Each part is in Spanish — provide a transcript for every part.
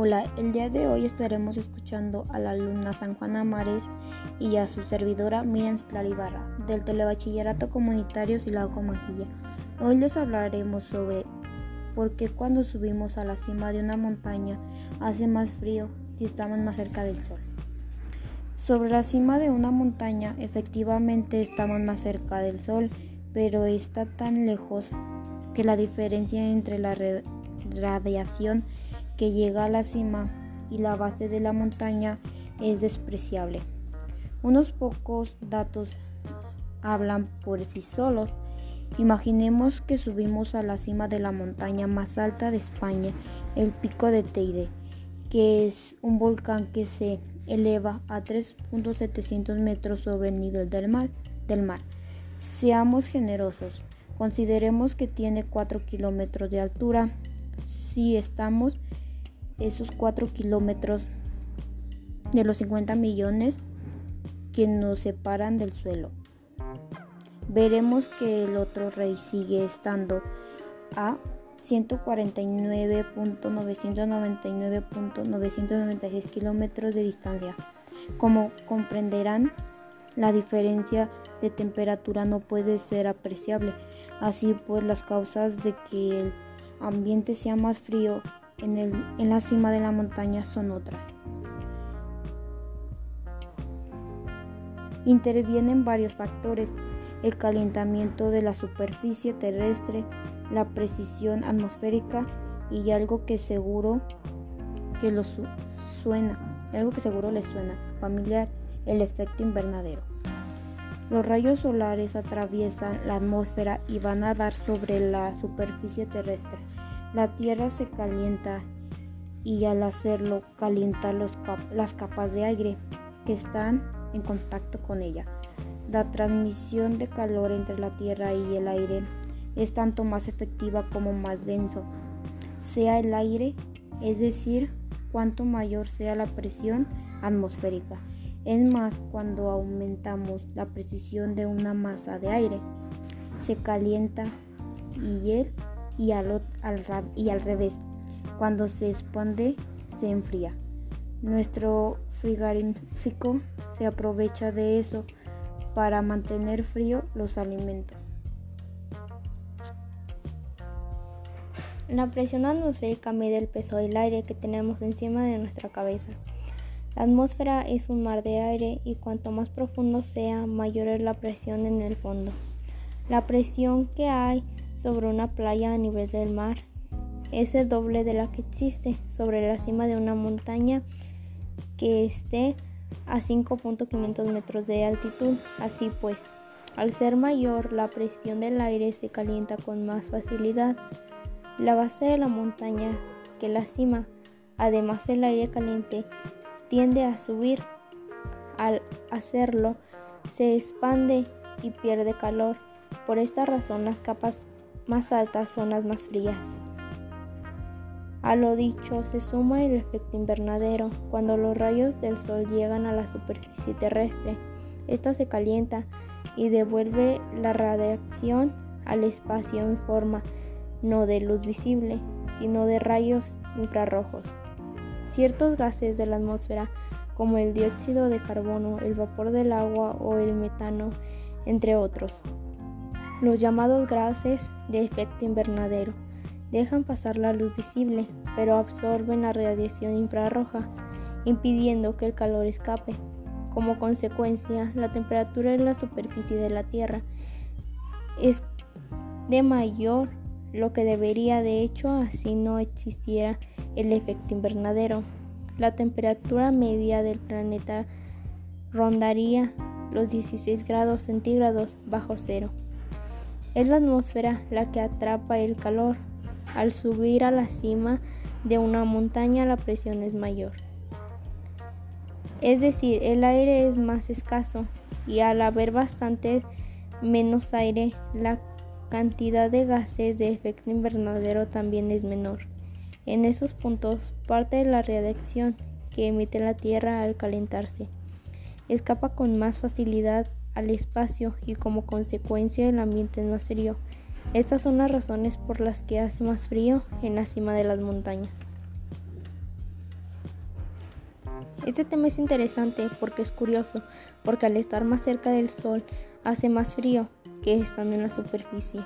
Hola, el día de hoy estaremos escuchando a la alumna San Juana Mares y a su servidora Miriam Slaribarra del Telebachillerato Comunitario Silao Majilla. Hoy les hablaremos sobre por qué cuando subimos a la cima de una montaña hace más frío si estamos más cerca del sol. Sobre la cima de una montaña efectivamente estamos más cerca del sol, pero está tan lejos que la diferencia entre la radiación que llega a la cima y la base de la montaña es despreciable. Unos pocos datos hablan por sí solos. Imaginemos que subimos a la cima de la montaña más alta de España, el pico de Teide, que es un volcán que se eleva a 3.700 metros sobre el nivel del mar, del mar. Seamos generosos, consideremos que tiene 4 kilómetros de altura. Si estamos esos 4 kilómetros de los 50 millones que nos separan del suelo. Veremos que el otro rey sigue estando a 149.999.996 kilómetros de distancia. Como comprenderán, la diferencia de temperatura no puede ser apreciable. Así pues, las causas de que el ambiente sea más frío en, la cima de la montaña son otras. Intervienen varios factores, el calentamiento de la superficie terrestre, la precisión atmosférica y algo que seguro que lo suena, algo que seguro les suena familiar, el efecto invernadero. Los rayos solares atraviesan la atmósfera y van a dar sobre la superficie terrestre. La Tierra se calienta y al hacerlo calienta las capas de aire que están en contacto con ella. La transmisión de calor entre la Tierra y el aire es tanto más efectiva como más denso sea el aire, es decir, cuanto mayor sea la presión atmosférica. Es más, cuando aumentamos la precisión de una masa de aire, se calienta y él y al, revés. Cuando se expande, se enfría. Nuestro frigorífico se aprovecha de eso para mantener frío los alimentos. La presión atmosférica mide el peso del aire que tenemos encima de nuestra cabeza. La atmósfera es un mar de aire y cuanto más profundo sea, mayor es la presión en el fondo. La presión que hay sobre una playa a nivel del mar es el doble de la que existe sobre la cima de una montaña que esté a 5.500 metros de altitud. Así pues, al ser mayor, la presión del aire se calienta con más facilidad. La base de la montaña que la cima, además el aire caliente, tiende a subir. Al hacerlo, se expande y pierde calor. Por esta razón, las capas más altas son las más frías. A lo dicho se suma el efecto invernadero. Cuando los rayos del sol llegan a la superficie terrestre, esta se calienta y devuelve la radiación al espacio en forma no de luz visible, sino de rayos infrarrojos. Ciertos gases de la atmósfera, como el dióxido de carbono, el vapor del agua o el metano, entre otros, los llamados gases de efecto invernadero dejan pasar la luz visible, pero absorben la radiación infrarroja, impidiendo que el calor escape. Como consecuencia, la temperatura en la superficie de la Tierra es de mayor lo que debería de hecho así no existiera el efecto invernadero. La temperatura media del planeta rondaría los 16 grados centígrados bajo cero. Es la atmósfera la que atrapa el calor. Al subir a la cima de una montaña la presión es mayor. Es decir, el aire es más escaso y al haber bastante menos aire, la cantidad de gases de efecto invernadero también es menor. En esos puntos, parte de la radiación que emite la Tierra al calentarse escapa con más facilidad al espacio y como consecuencia el ambiente es más frío. Estas son las razones por las que hace más frío en la cima de las montañas. Este tema es interesante porque es curioso, porque al estar más cerca del Sol hace más frío que estando en la superficie.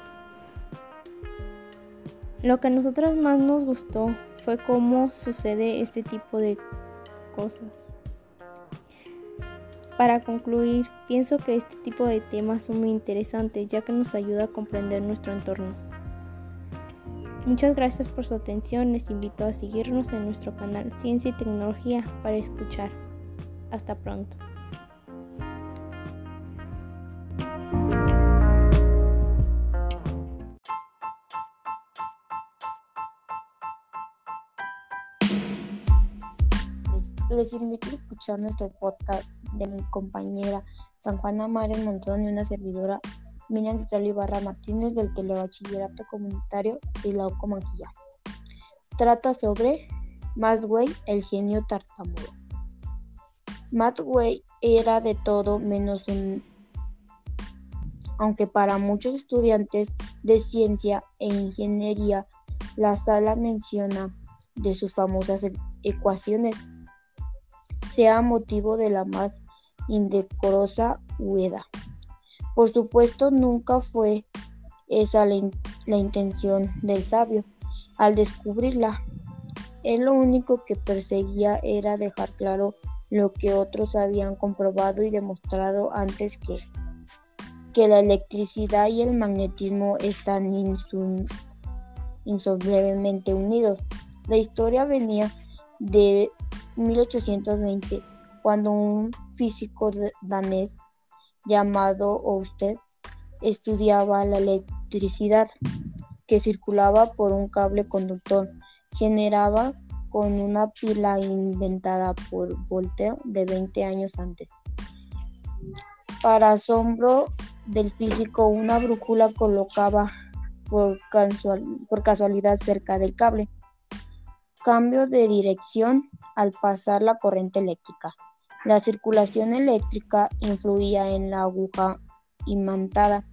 Lo que a nosotros más nos gustó fue cómo sucede este tipo de cosas. Para concluir, pienso que este tipo de temas son muy interesantes ya que nos ayuda a comprender nuestro entorno. Muchas gracias por su atención, les invito a seguirnos en nuestro canal Ciencia y Tecnología para escuchar. Hasta pronto. Les invito a escuchar nuestro podcast de mi compañera San Juana Mares Montón y una servidora Miriam Citlali Barra Martínez del Telebachillerato Comunitario de la Manquilla. Trata sobre Matway, el genio tartamudo. Matway era de todo menos un aunque para muchos estudiantes de ciencia e ingeniería la sala menciona de sus famosas ecuaciones sea motivo de la más indecorosa hueda. Por supuesto, nunca fue esa la, intención del sabio al descubrirla. Él lo único que perseguía era dejar claro lo que otros habían comprobado y demostrado antes que, que la electricidad y el magnetismo están insolublemente unidos. La historia venía de 1820, cuando un físico danés llamado Ørsted estudiaba la electricidad que circulaba por un cable conductor generaba con una pila inventada por Voltaire de 20 años antes. Para asombro del físico, una brújula colocaba por casualidad cerca del cable cambio de dirección al pasar la corriente eléctrica. La circulación eléctrica influía en la aguja imantada.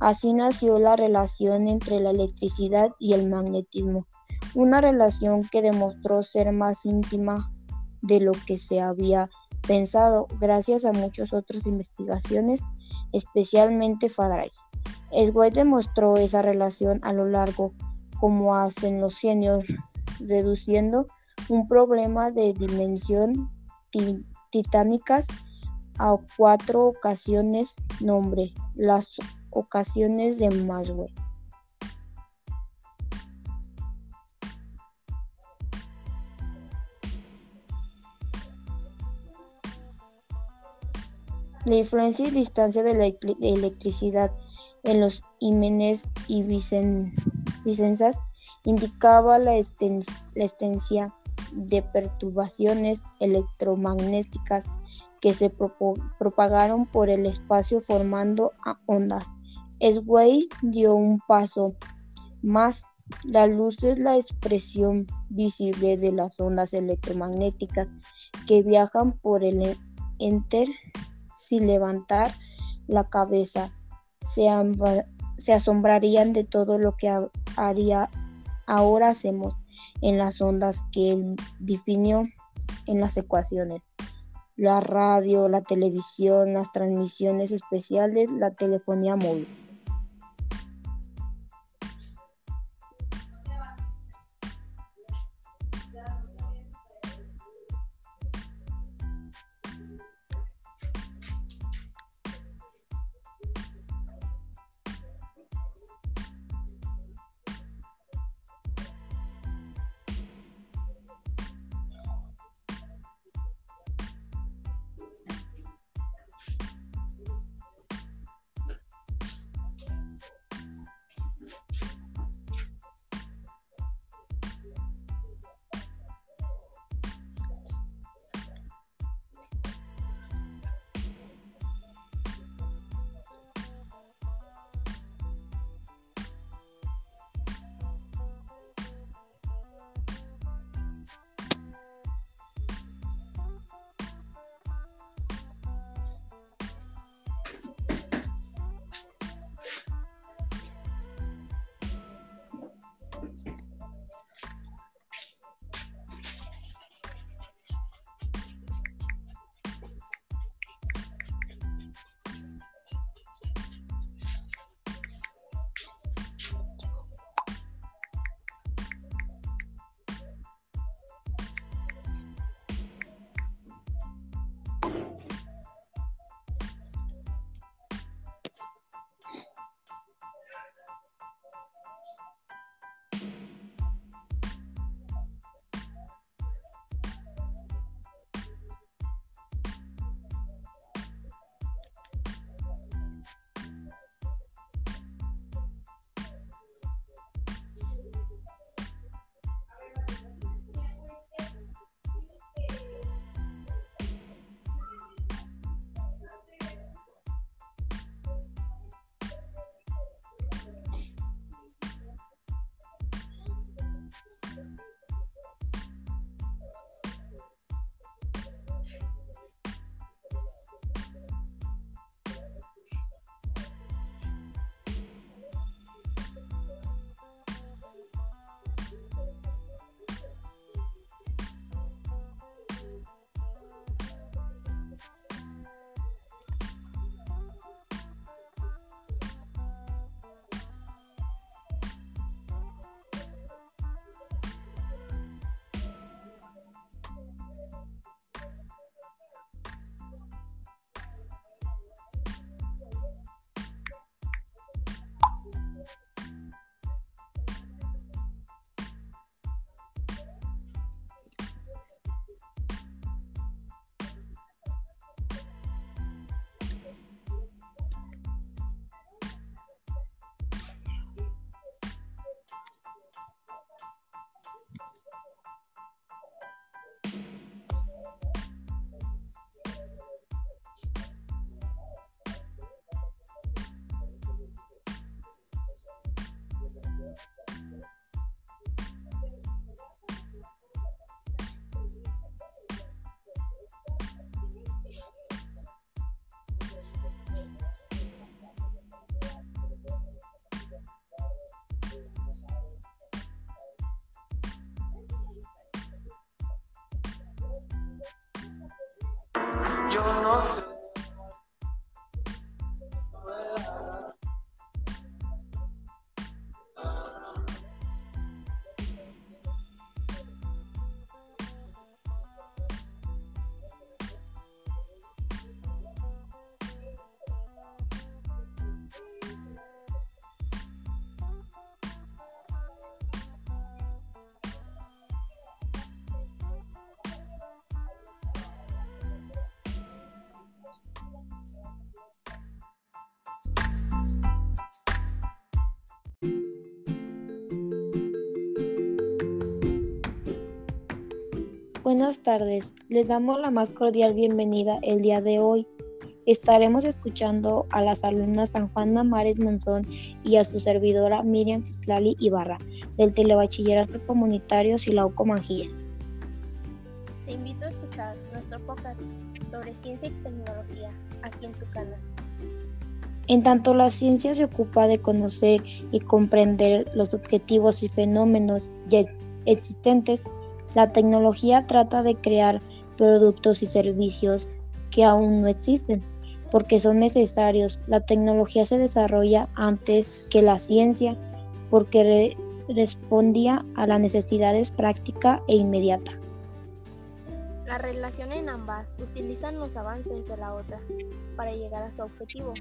Así nació la relación entre la electricidad y el magnetismo, una relación que demostró ser más íntima de lo que se había pensado gracias a muchas otras investigaciones, especialmente Faraday. Sway demostró esa relación a lo largo como hacen los genios reduciendo un problema de dimensión titánicas a cuatro ocasiones nombre, las ocasiones de Maxwell. La influencia y distancia de la electricidad en los ímenes y vicenzas indicaba la, existencia de perturbaciones electromagnéticas que se propagaron por el espacio formando ondas. Sway dio un paso más. La luz es la expresión visible de las ondas electromagnéticas que viajan por el enter sin levantar la cabeza. Se, se asombrarían de todo lo que haría ahora hacemos en las ondas que él definió en las ecuaciones. La radio, la televisión, las transmisiones especiales, la telefonía móvil. awesome. Buenas tardes, les damos la más cordial bienvenida el día de hoy. Estaremos escuchando a las alumnas San Juana Mares Monzón y a su servidora Miriam Tislali Ibarra del Telebachillerato Comunitario Silauco Manjilla. Te invito a escuchar nuestro podcast sobre ciencia y tecnología aquí en tu canal. En tanto la ciencia se ocupa de conocer y comprender los objetivos y fenómenos ya existentes, la tecnología trata de crear productos y servicios que aún no existen, porque son necesarios. La tecnología se desarrolla antes que la ciencia, porque respondía a las necesidades práctica e inmediata. La relación en ambas utilizan los avances de la otra para llegar a su objetivo.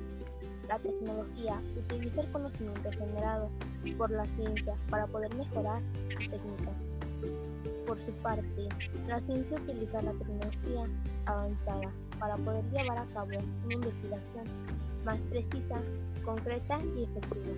La tecnología utiliza el conocimiento generado por la ciencia para poder mejorar su técnica. Por su parte, la ciencia utiliza la tecnología avanzada para poder llevar a cabo una investigación más precisa, concreta y efectiva.